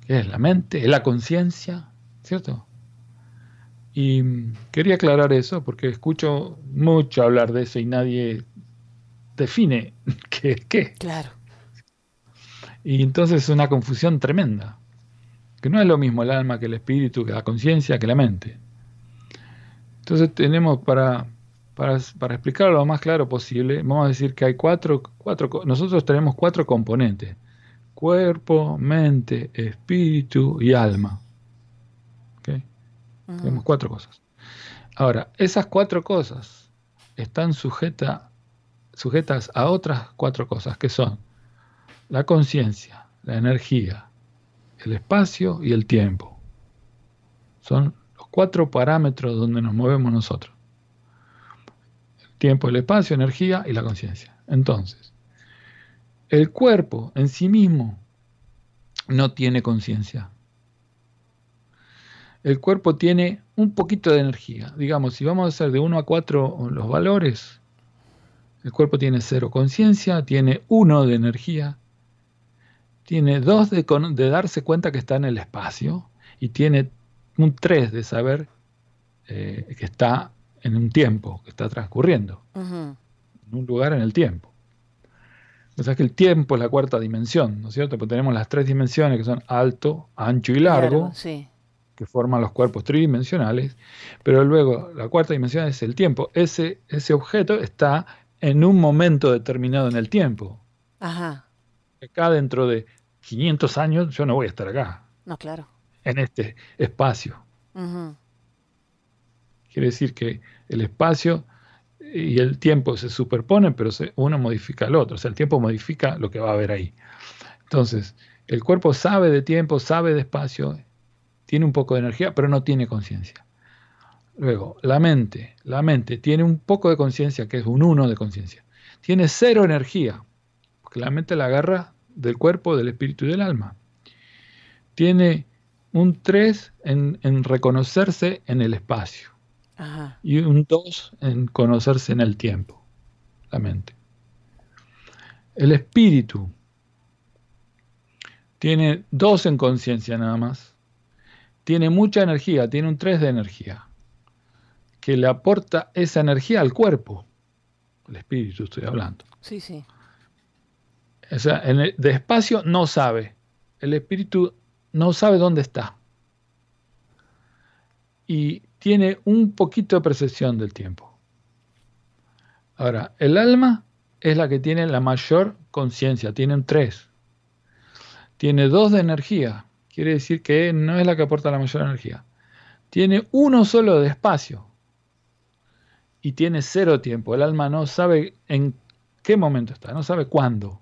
que es la mente, es la conciencia, ¿cierto? Y quería aclarar eso porque escucho mucho hablar de eso y nadie define <laughs> qué es qué. Claro. Y entonces es una confusión tremenda. Que no es lo mismo el alma que el espíritu, que la conciencia, que la mente. Entonces tenemos para, para, para, explicarlo lo más claro posible, vamos a decir que hay cuatro, cuatro, nosotros tenemos cuatro componentes. Cuerpo, mente, espíritu y alma. ¿Okay? Tenemos cuatro cosas. Ahora, esas cuatro cosas están sujetas sujetas a otras cuatro cosas que son la conciencia, la energía, el espacio y el tiempo. Son los cuatro parámetros donde nos movemos nosotros. Tiempo, el espacio, energía y la conciencia. Entonces, el cuerpo en sí mismo no tiene conciencia. El cuerpo tiene un poquito de energía. Digamos, si vamos a hacer de 1 a 4 los valores, el cuerpo tiene cero conciencia, tiene uno de energía, tiene dos de, darse cuenta que está en el espacio y tiene un tres de saber eh, que está en un tiempo que está transcurriendo, en un lugar en el tiempo. O sea que el tiempo es la cuarta dimensión, ¿no es cierto? Porque tenemos las tres dimensiones que son alto, ancho y largo, que forman los cuerpos tridimensionales, pero luego la cuarta dimensión es el tiempo. Ese, ese objeto está en un momento determinado en el tiempo. Ajá. Acá dentro de 500 años yo no voy a estar acá. No, claro. En este espacio. Quiere decir que el espacio y el tiempo se superponen, pero uno modifica al otro. O sea, el tiempo modifica lo que va a haber ahí. Entonces, el cuerpo sabe de tiempo, sabe de espacio, tiene un poco de energía, pero no tiene conciencia. Luego, la mente, la mente tiene un poco de conciencia, que es un uno de conciencia. Tiene cero energía, porque la mente la agarra del cuerpo, del espíritu y del alma. Tiene un 3 en, en reconocerse en el espacio. Y un 2 en conocerse en el tiempo, la mente. El espíritu tiene 2 en conciencia nada más. Tiene mucha energía, tiene un 3 de energía, que le aporta esa energía al cuerpo. El espíritu estoy hablando. Sí, sí. O sea, en el, de espacio no sabe. El espíritu no sabe dónde está. Y tiene un poquito de percepción del tiempo. Ahora, el alma es la que tiene la mayor conciencia, tienen tres. Tiene dos de energía, quiere decir que no es la que aporta la mayor energía. Tiene uno solo de espacio y tiene cero tiempo. El alma no sabe en qué momento está, no sabe cuándo.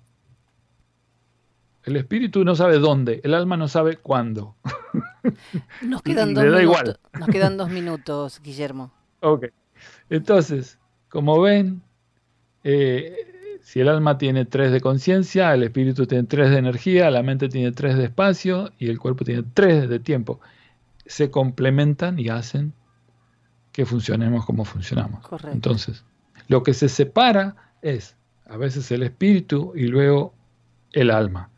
El espíritu no sabe dónde, el alma no sabe cuándo. <laughs> Nos quedan, dos minutos, nos quedan dos minutos, Guillermo. Ok. Entonces, como ven, eh, si el alma tiene tres de conciencia, el espíritu tiene tres de energía, la mente tiene tres de espacio y el cuerpo tiene tres de tiempo. Se complementan y hacen que funcionemos como funcionamos. Correcto. Entonces, lo que se separa es a veces el espíritu y luego el alma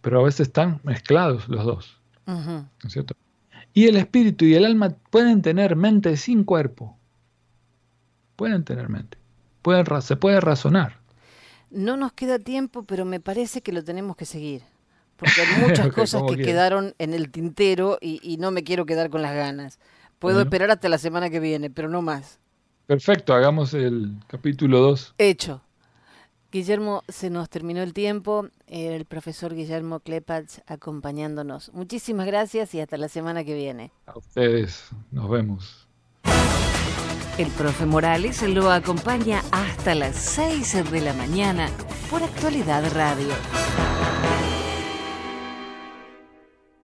pero a veces están mezclados los dos. ¿No es cierto? Y el espíritu y el alma pueden tener mente sin cuerpo. Pueden tener mente. Pueden, se puede razonar. No nos queda tiempo, pero me parece que lo tenemos que seguir. Porque hay muchas <laughs> cosas que quedaron en el tintero y, no me quiero quedar con las ganas. Puedo esperar hasta la semana que viene, pero no más. Perfecto, hagamos el capítulo 2. Hecho. Guillermo, se nos terminó el tiempo. El profesor Guillermo Klepatz acompañándonos. Muchísimas gracias y hasta la semana que viene. A ustedes, nos vemos. El profe Morales lo acompaña hasta las 6 de la mañana por Actualidad Radio.